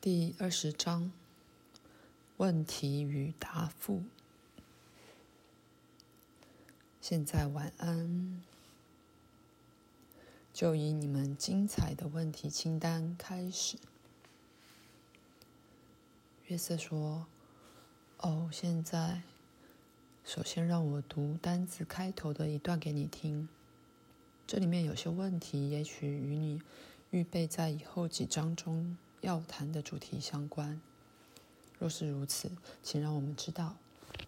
第二十章：问题与答复。现在晚安。就以你们精彩的问题清单开始。约瑟说：“哦，现在，首先让我读单字开头的一段给你听。这里面有些问题，也许与你预备在以后几章中要谈的主题相关。若是如此，请让我们知道，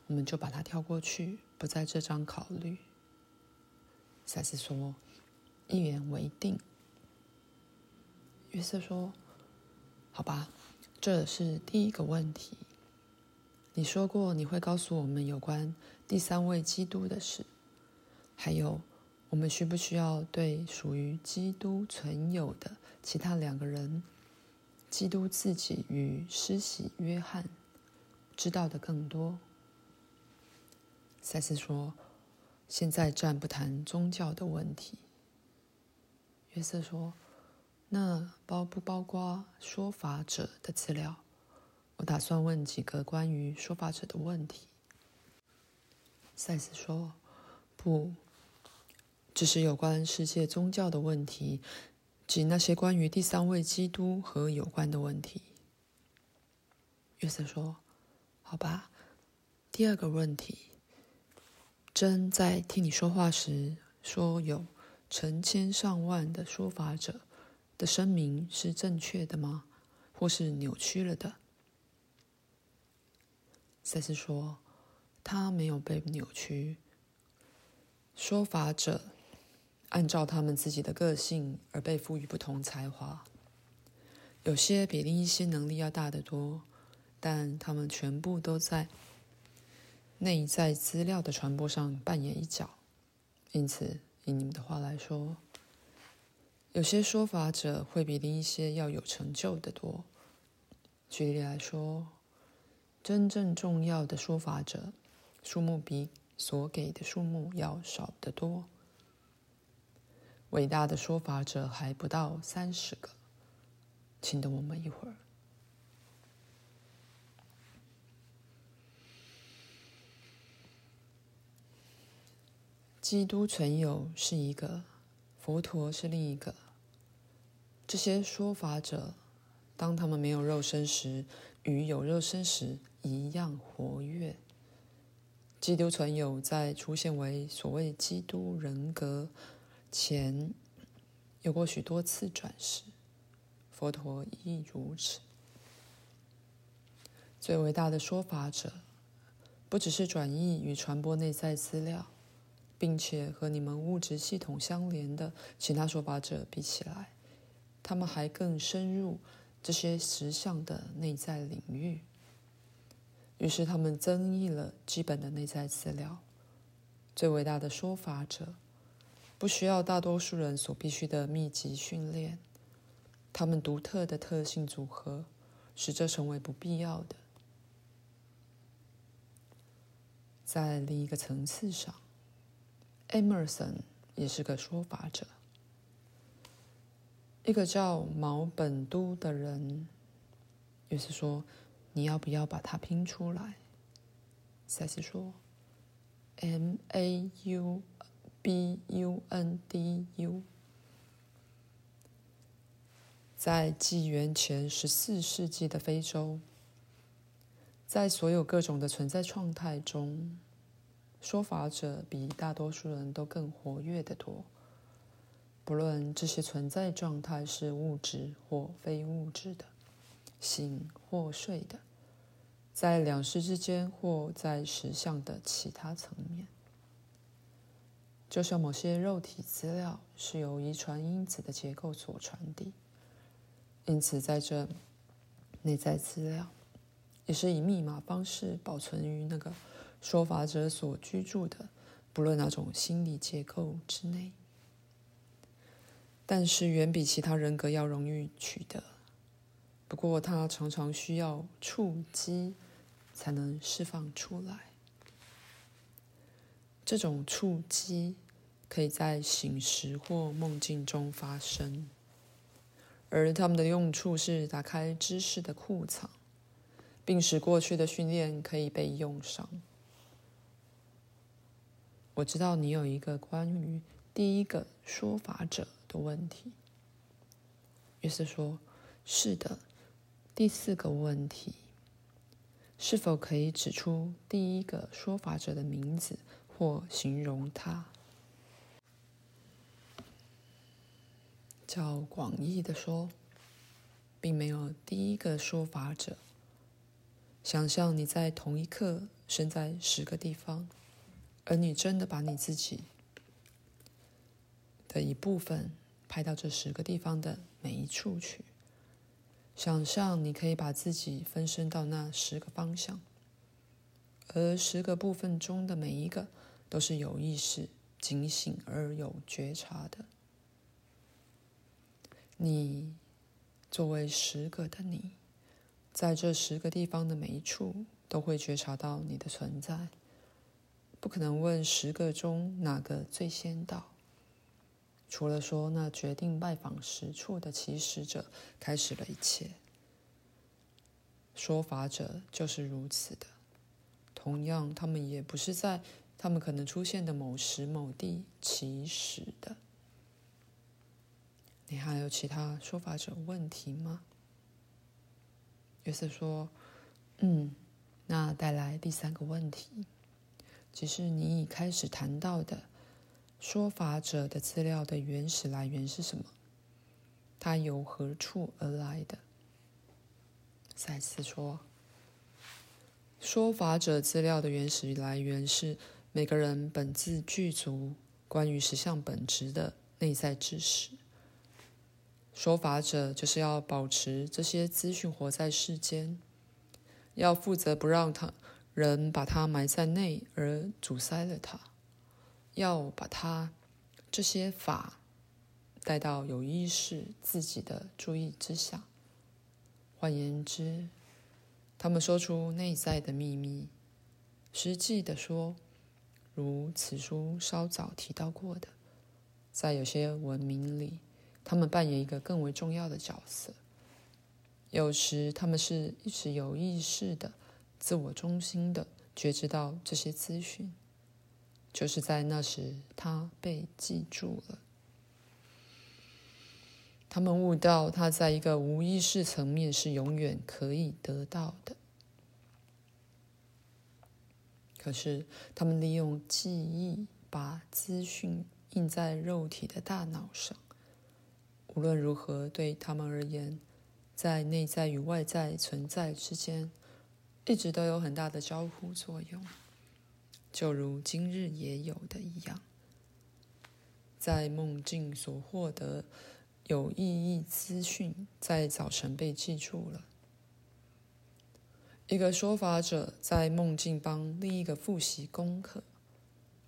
我们就把它跳过去，不在这章考虑。”赛斯说。一言为定。约瑟说：“好吧，这是第一个问题。你说过你会告诉我们有关第三位基督的事，还有我们需不需要对属于基督存有的其他两个人，基督自己与施洗约翰，知道的更多？”赛斯说：“现在暂不谈宗教的问题。”约瑟说：“那包不包括说法者的资料？我打算问几个关于说法者的问题。”赛斯说：“不，只是有关世界宗教的问题，及那些关于第三位基督和有关的问题。”约瑟说：“好吧。”第二个问题，真在听你说话时说有。成千上万的说法者的声明是正确的吗？或是扭曲了的？赛斯说，他没有被扭曲。说法者按照他们自己的个性而被赋予不同才华，有些比另一些能力要大得多，但他们全部都在内在资料的传播上扮演一角，因此。以你们的话来说，有些说法者会比另一些要有成就的多。举例来说，真正重要的说法者数目比所给的数目要少得多。伟大的说法者还不到三十个。请等我们一会儿。基督存有是一个，佛陀是另一个。这些说法者，当他们没有肉身时，与有肉身时一样活跃。基督存有在出现为所谓基督人格前，有过许多次转世，佛陀亦如此。最伟大的说法者，不只是转译与传播内在资料。并且和你们物质系统相连的其他说法者比起来，他们还更深入这些实相的内在领域。于是他们增益了基本的内在资料。最伟大的说法者不需要大多数人所必须的密集训练，他们独特的特性组合使这成为不必要的。在另一个层次上。Emerson 也是个说法者。一个叫毛本都的人，也是说：“你要不要把它拼出来？”赛斯说：“M A U B U N D U。”在纪元前十四世纪的非洲，在所有各种的存在状态中。说法者比大多数人都更活跃得多，不论这些存在状态是物质或非物质的，醒或睡的，在两世之间或在实相的其他层面。就像某些肉体资料是由遗传因子的结构所传递，因此在这内在资料也是以密码方式保存于那个。说法者所居住的，不论哪种心理结构之内，但是远比其他人格要容易取得。不过，它常常需要触击才能释放出来。这种触击可以在醒时或梦境中发生，而他们的用处是打开知识的库藏，并使过去的训练可以被用上。我知道你有一个关于第一个说法者的问题。约瑟说：“是的，第四个问题，是否可以指出第一个说法者的名字或形容他？”较广义的说，并没有第一个说法者。想象你在同一刻身在十个地方，而你真的把你自己的一部分拍到这十个地方的每一处去。想象你可以把自己分身到那十个方向，而十个部分中的每一个都是有意识、警醒而有觉察的。你作为十个的你，在这十个地方的每一处都会觉察到你的存在。不可能问十个中哪个最先到，除了说那决定拜访十处的起始者开始了一切。说法者就是如此的。同样，他们也不是在他们可能出现的某时某地起始的。你还有其他说法者问题吗？约瑟说：“嗯，那带来第三个问题，即是你已开始谈到的说法者的资料的原始来源是什么？它由何处而来的？”赛斯说：“说法者资料的原始来源是每个人本自具足关于实相本质的内在知识。”说法者就是要保持这些资讯活在世间，要负责不让他人把它埋在内而阻塞了它，要把它这些法带到有意识自己的注意之下。换言之，他们说出内在的秘密。实际的说，如此书稍早提到过的，在有些文明里。他们扮演一个更为重要的角色。有时，他们是一直有意识的、自我中心的觉知到这些资讯，就是在那时，他被记住了。他们悟到，他在一个无意识层面是永远可以得到的。可是，他们利用记忆把资讯印在肉体的大脑上。无论如何，对他们而言，在内在与外在存在之间，一直都有很大的交互作用，就如今日也有的一样。在梦境所获得有意义资讯，在早晨被记住了。一个说法者在梦境帮另一个复习功课，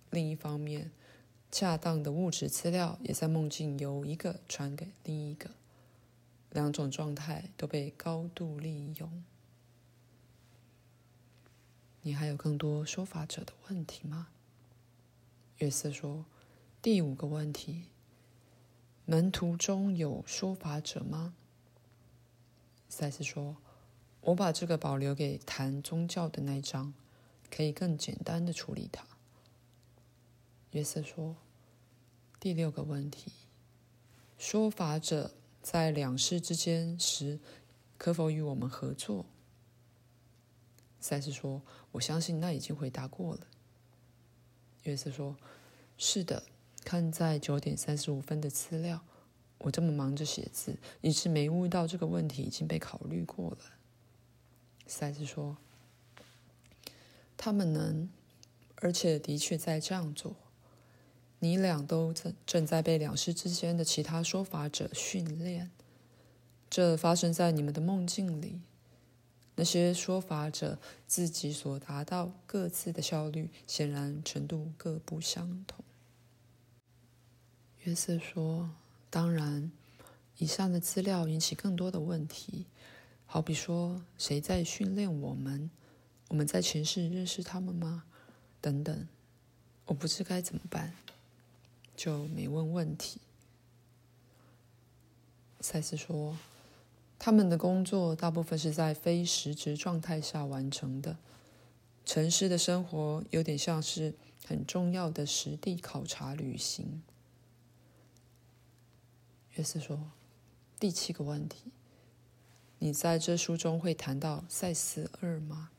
另一方面。恰当的物质资料也在梦境由一个传给另一个，两种状态都被高度利用。你还有更多说法者的问题吗？约瑟说：“第五个问题，门徒中有说法者吗？”赛斯说：“我把这个保留给谈宗教的那一章，可以更简单的处理它。”约瑟说。第六个问题：说法者在两世之间时，可否与我们合作？赛斯说：“我相信那已经回答过了。”约瑟说：“是的，看在九点三十五分的资料，我这么忙着写字，一直没悟到这个问题已经被考虑过了。”赛斯说：“他们能，而且的确在这样做。”你俩都正正在被两世之间的其他说法者训练，这发生在你们的梦境里。那些说法者自己所达到各自的效率，显然程度各不相同。约瑟说：“当然，以上的资料引起更多的问题，好比说，谁在训练我们？我们在前世认识他们吗？等等，我不知该怎么办。”就没问问题。赛斯说：“他们的工作大部分是在非实职状态下完成的。城市的生活有点像是很重要的实地考察旅行。”约瑟说：“第七个问题，你在这书中会谈到赛斯二吗？”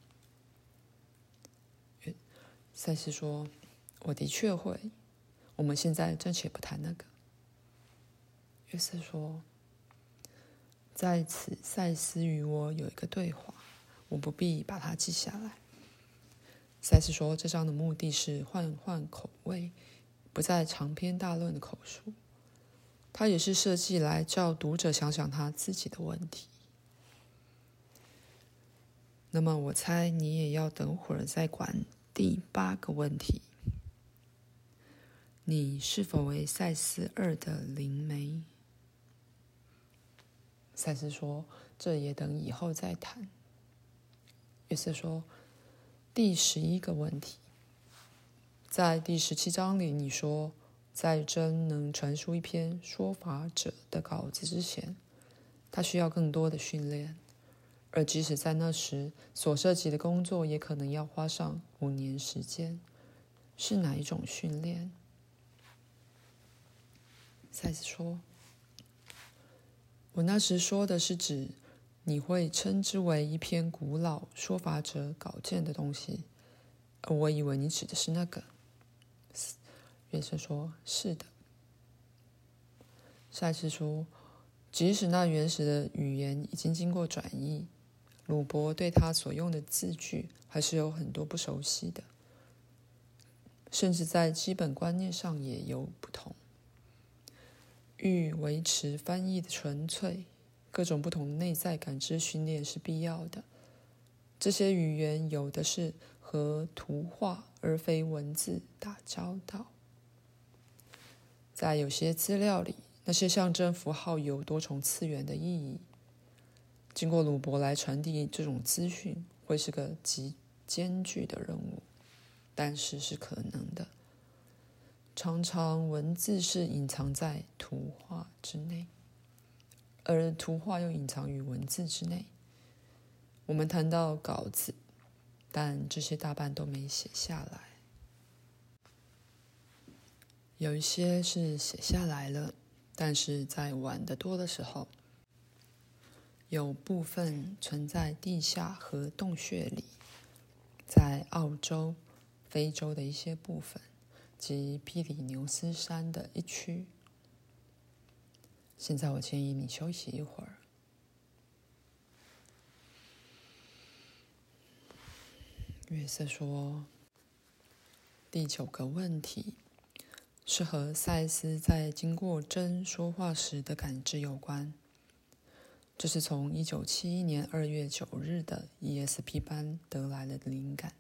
赛斯说：“我的确会。我们现在暂且不谈那个。”约瑟说：“在此，赛斯与我有一个对话，我不必把它记下来。”赛斯说：“这章的目的是换换口味，不再长篇大论的口述。”他也是设计来叫读者想想他自己的问题。那么，我猜你也要等会儿再管第八个问题：你是否为赛斯二的灵媒？赛斯说：“这也等以后再谈。”约瑟说：“第十一个问题，在第十七章里，你说。”在真能传输一篇说法者的稿子之前，他需要更多的训练，而即使在那时，所涉及的工作也可能要花上五年时间。是哪一种训练？赛斯说：“我那时说的是指你会称之为一篇古老说法者稿件的东西，而我以为你指的是那个。”约瑟说：“是的。”赛斯说：“即使那原始的语言已经经过转译，鲁伯对他所用的字句还是有很多不熟悉的，甚至在基本观念上也有不同。欲维持翻译的纯粹，各种不同内在感知训练是必要的。这些语言有的是和图画而非文字打交道。”在有些资料里，那些象征符号有多重次元的意义。经过鲁伯来传递这种资讯，会是个极艰巨的任务，但是是可能的。常常文字是隐藏在图画之内，而图画又隐藏于文字之内。我们谈到稿子，但这些大半都没写下来。有一些是写下来了，但是在晚得多的时候，有部分存在地下和洞穴里，在澳洲、非洲的一些部分及比利牛斯山的一区。现在我建议你休息一会儿。约瑟说：“第九个问题。”是和赛斯在经过真说话时的感知有关。这是从一九七一年二月九日的 ESP 班得来的灵感。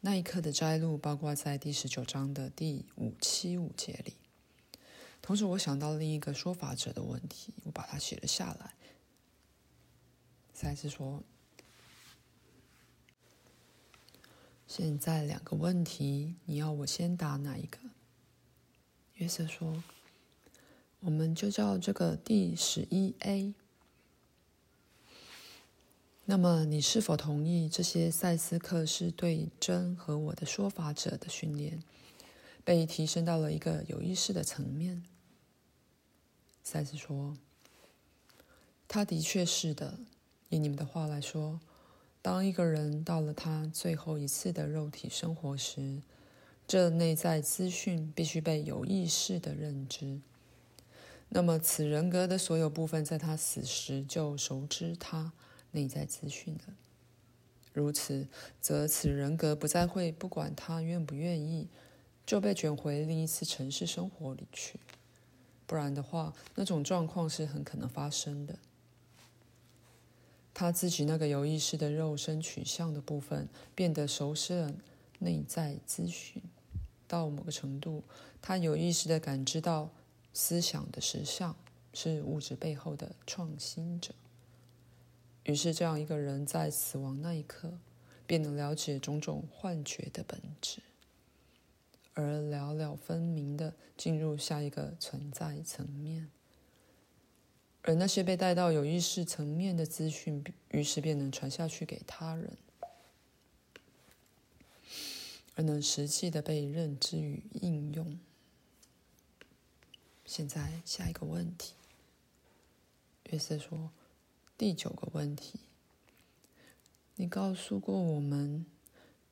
那一刻的摘录包括在第十九章的第五七五节里。同时，我想到另一个说法者的问题，我把它写了下来。赛斯说：“现在两个问题，你要我先答哪一个？”约瑟说：“我们就叫这个第十一 A。那么，你是否同意这些赛斯克是对真和我的说法者的训练，被提升到了一个有意识的层面？”赛斯说：“他的确是的。以你们的话来说，当一个人到了他最后一次的肉体生活时。”这内在资讯必须被有意识的认知，那么此人格的所有部分在他死时就熟知他内在资讯的。如此，则此人格不再会不管他愿不愿意，就被卷回另一次城市生活里去。不然的话，那种状况是很可能发生的。他自己那个有意识的肉身取向的部分变得熟悉了内在资讯。到某个程度，他有意识的感知到思想的实相是物质背后的创新者。于是，这样一个人在死亡那一刻，便能了解种种幻觉的本质，而了了分明地进入下一个存在层面。而那些被带到有意识层面的资讯，于是便能传下去给他人，而能实际的被认知与应用。现在下一个问题，约瑟说：“第九个问题，你告诉过我们，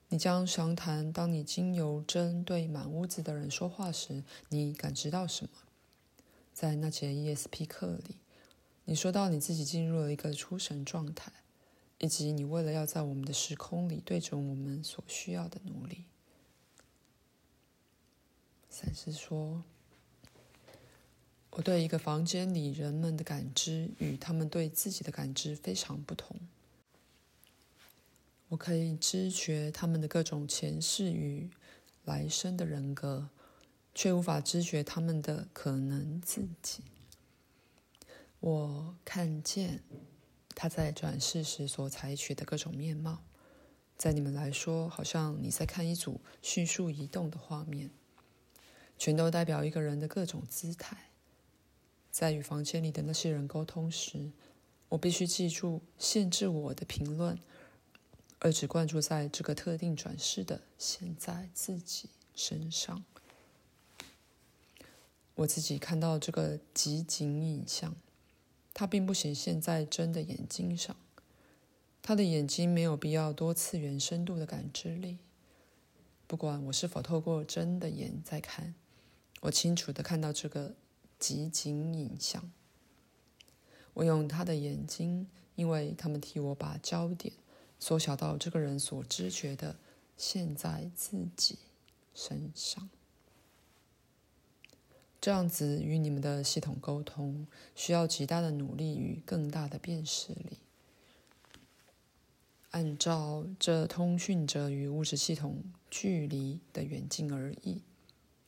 你将详谈当你经由针对满屋子的人说话时，你感知到什么？在那节 ESP 课里。”你说到你自己进入了一个出神状态，以及你为了要在我们的时空里对准我们所需要的努力。赛斯说：“我对一个房间里人们的感知与他们对自己的感知非常不同。我可以知觉他们的各种前世与来生的人格，却无法知觉他们的可能自己。”我看见他在转世时所采取的各种面貌，在你们来说，好像你在看一组迅速移动的画面，全都代表一个人的各种姿态。在与房间里的那些人沟通时，我必须记住限制我的评论，而只关注在这个特定转世的现在自己身上。我自己看到这个集锦影像。它并不显现在真的眼睛上，他的眼睛没有必要多次元深度的感知力。不管我是否透过真的眼在看，我清楚的看到这个集锦影像。我用他的眼睛，因为他们替我把焦点缩小到这个人所知觉的现在自己身上。这样子与你们的系统沟通，需要极大的努力与更大的辨识力。按照这通讯者与物质系统距离的远近而异。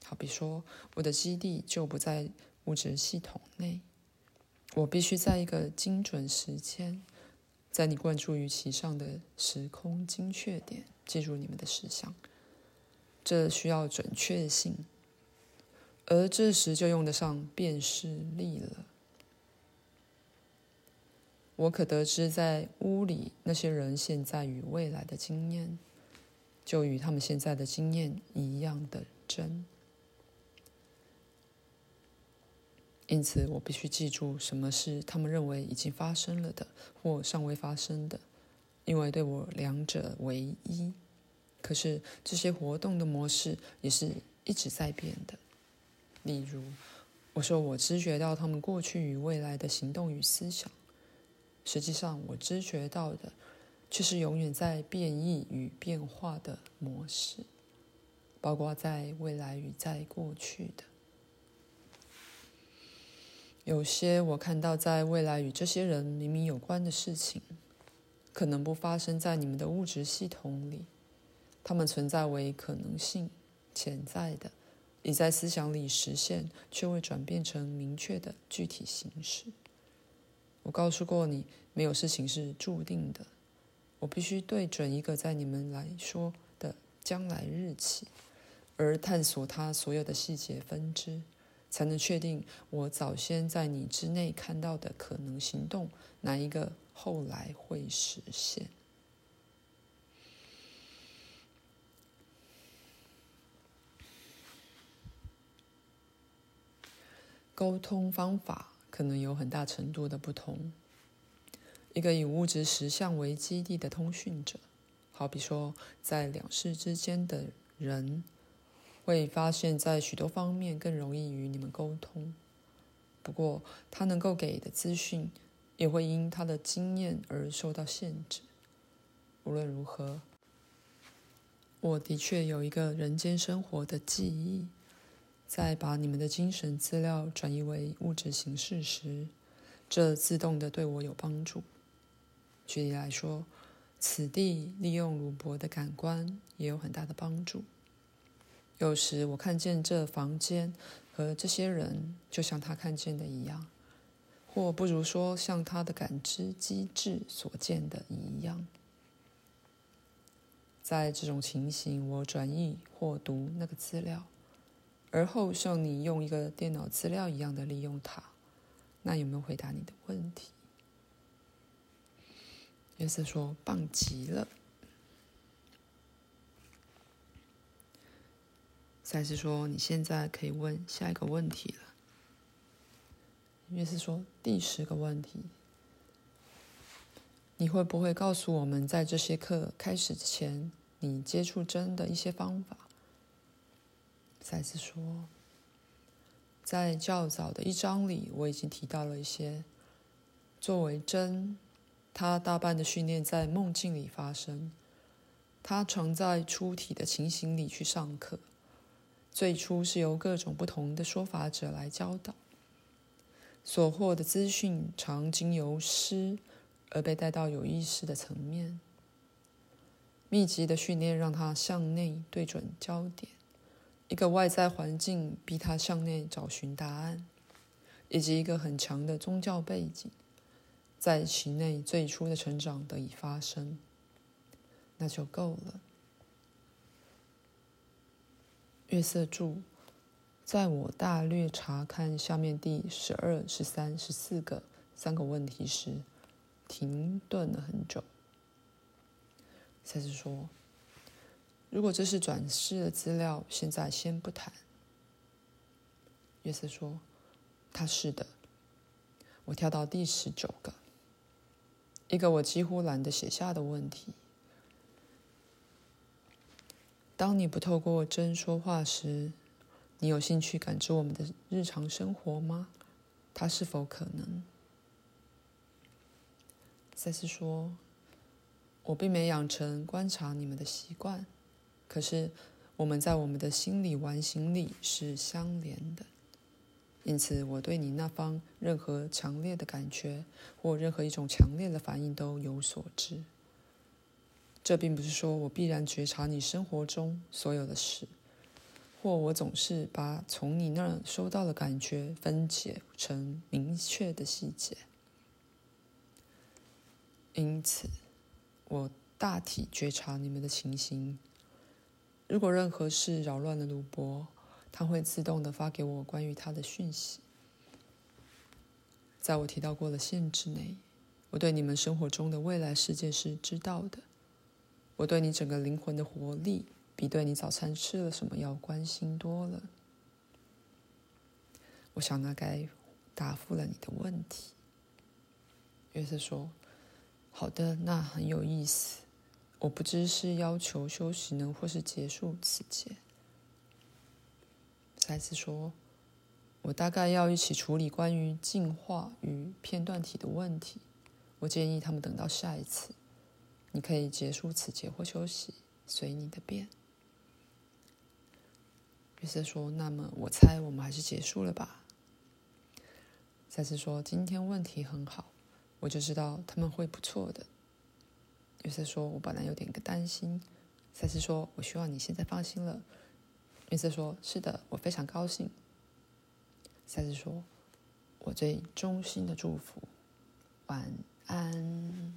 好比说，我的基地就不在物质系统内，我必须在一个精准时间，在你关注于其上的时空精确点，记住你们的事项。这需要准确性。而这时就用得上辨识力了。我可得知在屋里那些人现在与未来的经验，就与他们现在的经验一样的真。因此，我必须记住什么是他们认为已经发生了的，或尚未发生的，因为对我两者为一。可是这些活动的模式也是一直在变的。例如，我说我知觉到他们过去与未来的行动与思想，实际上我知觉到的却是永远在变异与变化的模式，包括在未来与在过去的。有些我看到在未来与这些人明明有关的事情，可能不发生在你们的物质系统里，它们存在为可能性，潜在的。已在思想里实现，却未转变成明确的具体形式。我告诉过你，没有事情是注定的。我必须对准一个在你们来说的将来日期，而探索它所有的细节分支，才能确定我早先在你之内看到的可能行动，哪一个后来会实现。沟通方法可能有很大程度的不同。一个以物质实相为基地的通讯者，好比说在两世之间的人，会发现，在许多方面更容易与你们沟通。不过，他能够给的资讯也会因他的经验而受到限制。无论如何，我的确有一个人间生活的记忆。在把你们的精神资料转移为物质形式时，这自动的对我有帮助。举例来说，此地利用鲁伯的感官也有很大的帮助。有时我看见这房间和这些人，就像他看见的一样，或不如说像他的感知机制所见的一样。在这种情形，我转译或读那个资料。而后，像你用一个电脑资料一样的利用它，那有没有回答你的问题？”约瑟说：“棒极了。”赛斯说：“你现在可以问下一个问题了。”约瑟说：“第十个问题，你会不会告诉我们在这些课开始之前，你接触真的一些方法？”赛斯说：“在较早的一章里，我已经提到了一些。作为真，他大半的训练在梦境里发生，他常在出体的情形里去上课。”最初是由各种不同的说法者来教导，所获的资讯常经由师而被带到有意识的层面。密集的训练让他向内对准焦点，一个外在环境逼他向内找寻答案，以及一个很强的宗教背景，在其内最初的成长得以发生，那就够了。月色注：在我大略查看下面第十二、十三、十四个三个问题时，停顿了很久。赛斯说：“如果这是转世的资料，现在先不谈。”约瑟说：“他是的。”我跳到第十九个，一个我几乎懒得写下的问题。当你不透过针说话时，你有兴趣感知我们的日常生活吗？它是否可能？赛斯说：“我并没养成观察你们的习惯，可是我们在我们的心理完形里是相连的，因此我对你那方任何强烈的感觉或任何一种强烈的反应都有所知。”这并不是说我必然觉察你生活中所有的事，或我总是把从你那儿收到的感觉分解成明确的细节。因此，我大体觉察你们的情形。如果任何事扰乱了鲁伯，他会自动地发给我关于他的讯息。在我提到过的限制内，我对你们生活中的未来世界是知道的。我对你整个灵魂的活力，比对你早餐吃了什么要关心多了。我想那该答复了你的问题。约瑟说：“好的，那很有意思。我不知是要求休息呢，或是结束此节。”赛斯说：“我大概要一起处理关于进化与片段体的问题。我建议他们等到下一次。”你可以结束此节或休息，随你的便。约瑟说：“那么，我猜我们还是结束了吧。”赛斯说：“今天问题很好，我就知道他们会不错的。”约瑟说：“我本来有点个担心。”赛斯说：“我希望你现在放心了。”约瑟说：“是的，我非常高兴。”赛斯说：“我最衷心的祝福，晚安。”